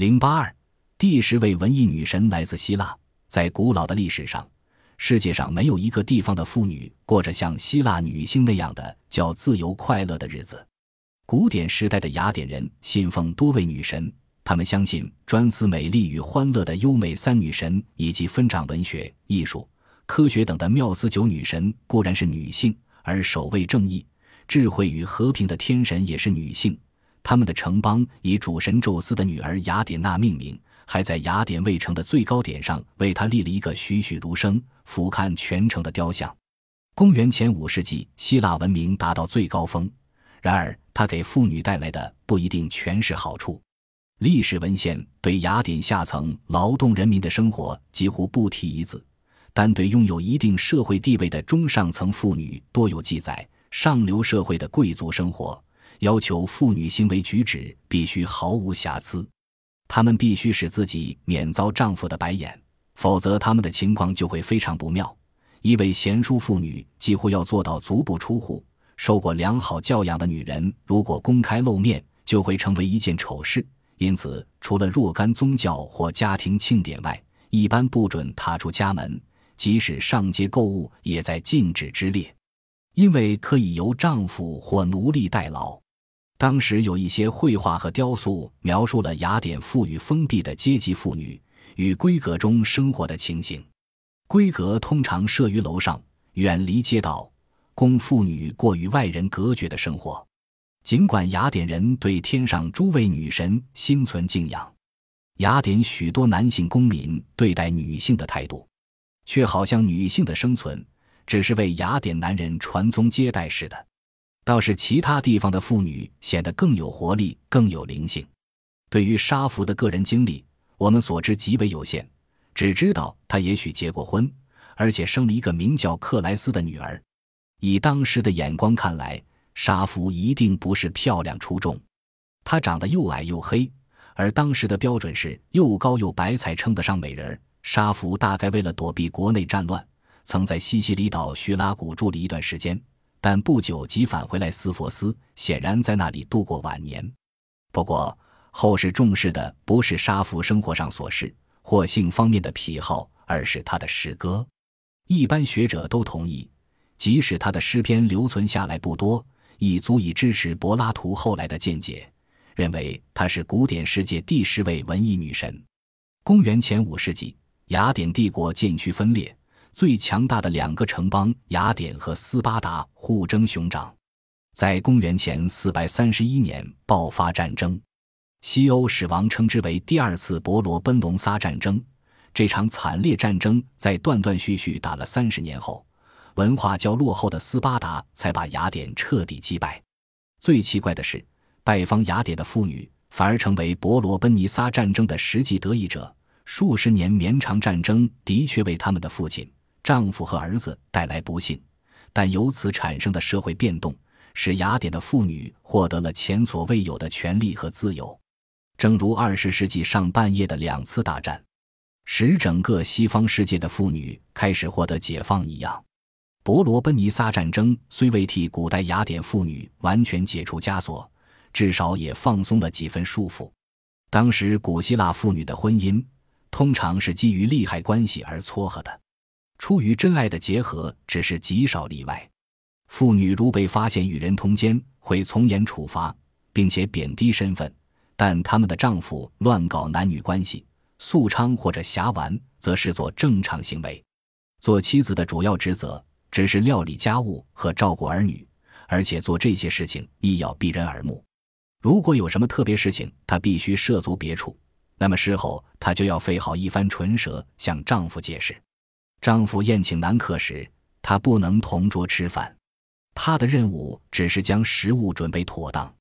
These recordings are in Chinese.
零八二，第十位文艺女神来自希腊。在古老的历史上，世界上没有一个地方的妇女过着像希腊女性那样的叫自由快乐的日子。古典时代的雅典人信奉多位女神，他们相信专司美丽与欢乐的优美三女神，以及分掌文学、艺术、科学等的缪斯九女神固然是女性，而守卫正义、智慧与和平的天神也是女性。他们的城邦以主神宙斯的女儿雅典娜命名。还在雅典卫城的最高点上为他立了一个栩栩如生、俯瞰全城的雕像。公元前五世纪，希腊文明达到最高峰。然而，它给妇女带来的不一定全是好处。历史文献对雅典下层劳动人民的生活几乎不提一字，但对拥有一定社会地位的中上层妇女多有记载。上流社会的贵族生活要求妇女行为举止必须毫无瑕疵。她们必须使自己免遭丈夫的白眼，否则她们的情况就会非常不妙。一位贤淑妇女几乎要做到足不出户。受过良好教养的女人，如果公开露面，就会成为一件丑事。因此，除了若干宗教或家庭庆典外，一般不准踏出家门，即使上街购物也在禁止之列，因为可以由丈夫或奴隶代劳。当时有一些绘画和雕塑描述了雅典富裕封闭的阶级妇女与闺阁中生活的情形。闺阁通常设于楼上，远离街道，供妇女过与外人隔绝的生活。尽管雅典人对天上诸位女神心存敬仰，雅典许多男性公民对待女性的态度，却好像女性的生存只是为雅典男人传宗接代似的。倒是其他地方的妇女显得更有活力、更有灵性。对于沙弗的个人经历，我们所知极为有限，只知道她也许结过婚，而且生了一个名叫克莱斯的女儿。以当时的眼光看来，沙弗一定不是漂亮出众。她长得又矮又黑，而当时的标准是又高又白才称得上美人。沙弗大概为了躲避国内战乱，曾在西西里岛叙拉古住了一段时间。但不久即返回来斯佛斯，显然在那里度过晚年。不过后世重视的不是沙弗生活上琐事或性方面的癖好，而是他的诗歌。一般学者都同意，即使他的诗篇留存下来不多，已足以支持柏拉图后来的见解，认为她是古典世界第十位文艺女神。公元前五世纪，雅典帝国渐趋分裂。最强大的两个城邦雅典和斯巴达互争熊掌，在公元前四百三十一年爆发战争，西欧史王称之为第二次伯罗奔龙撒战争。这场惨烈战争在断断续续打了三十年后，文化较落后的斯巴达才把雅典彻底击败。最奇怪的是，拜访雅典的妇女反而成为伯罗奔尼撒战争的实际得益者。数十年绵长战争的确为他们的父亲。丈夫和儿子带来不幸，但由此产生的社会变动，使雅典的妇女获得了前所未有的权利和自由。正如二十世纪上半叶的两次大战，使整个西方世界的妇女开始获得解放一样，伯罗奔尼撒战争虽未替古代雅典妇女完全解除枷锁，至少也放松了几分束缚。当时古希腊妇女的婚姻通常是基于利害关系而撮合的。出于真爱的结合只是极少例外。妇女如被发现与人通奸，会从严处罚，并且贬低身份；但他们的丈夫乱搞男女关系、宿娼或者侠玩，则视作正常行为。做妻子的主要职责只是料理家务和照顾儿女，而且做这些事情亦要避人耳目。如果有什么特别事情，她必须涉足别处，那么事后她就要费好一番唇舌向丈夫解释。丈夫宴请男客时，她不能同桌吃饭。她的任务只是将食物准备妥当，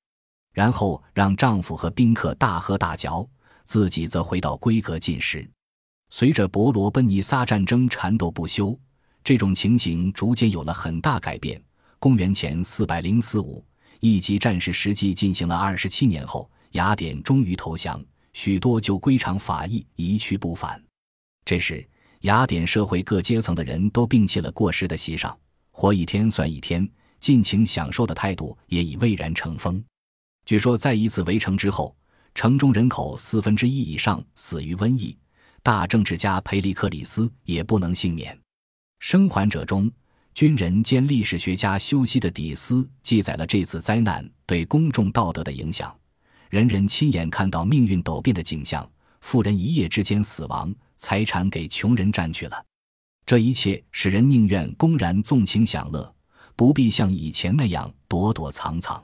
然后让丈夫和宾客大喝大嚼，自己则回到闺阁进食。随着伯罗奔尼撒战争缠斗不休，这种情形逐渐有了很大改变。公元前四百零四五，一级战事实际进行了二十七年后，雅典终于投降，许多旧归场法役一去不返。这时。雅典社会各阶层的人都摒弃了过时的习尚，活一天算一天，尽情享受的态度也已蔚然成风。据说，在一次围城之后，城中人口四分之一以上死于瘟疫，大政治家培利克里斯也不能幸免。生还者中，军人兼历史学家修昔的底斯记载了这次灾难对公众道德的影响。人人亲眼看到命运陡变的景象：富人一夜之间死亡，财产给穷人占去了。这一切使人宁愿公然纵情享乐，不必像以前那样躲躲藏藏。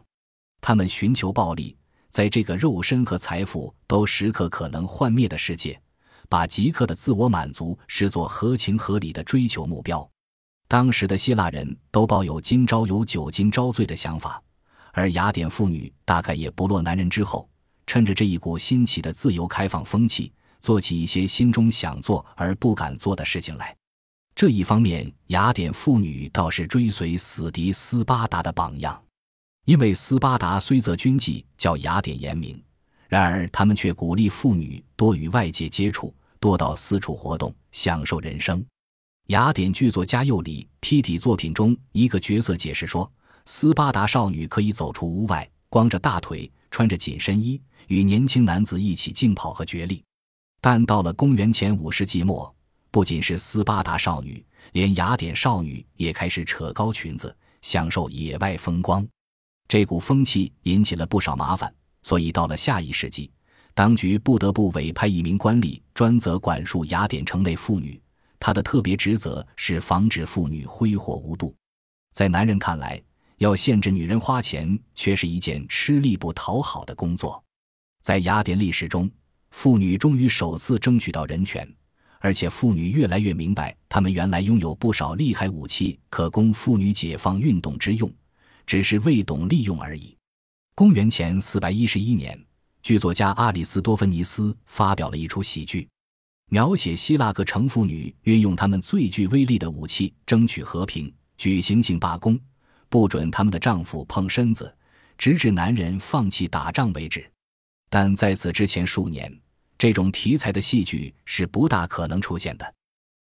他们寻求暴利，在这个肉身和财富都时刻可能幻灭的世界，把即刻的自我满足视作合情合理的追求目标。当时的希腊人都抱有“今朝有酒今朝醉”的想法，而雅典妇女大概也不落男人之后，趁着这一股新起的自由开放风气，做起一些心中想做而不敢做的事情来。这一方面，雅典妇女倒是追随死敌斯巴达的榜样，因为斯巴达虽则军纪较雅典严明，然而他们却鼓励妇女多与外界接触，多到四处活动，享受人生。雅典剧作家尤里批底作品中一个角色解释说，斯巴达少女可以走出屋外，光着大腿，穿着紧身衣，与年轻男子一起竞跑和角力。但到了公元前五世纪末。不仅是斯巴达少女，连雅典少女也开始扯高裙子，享受野外风光。这股风气引起了不少麻烦，所以到了下一世纪，当局不得不委派一名官吏专责管束雅典城内妇女。他的特别职责是防止妇女挥霍无度。在男人看来，要限制女人花钱，却是一件吃力不讨好的工作。在雅典历史中，妇女终于首次争取到人权。而且妇女越来越明白，她们原来拥有不少厉害武器，可供妇女解放运动之用，只是未懂利用而已。公元前四百一十一年，剧作家阿里斯多芬尼斯发表了一出喜剧，描写希腊各城妇女运用他们最具威力的武器争取和平，举行性罢工，不准他们的丈夫碰身子，直至男人放弃打仗为止。但在此之前数年。这种题材的戏剧是不大可能出现的。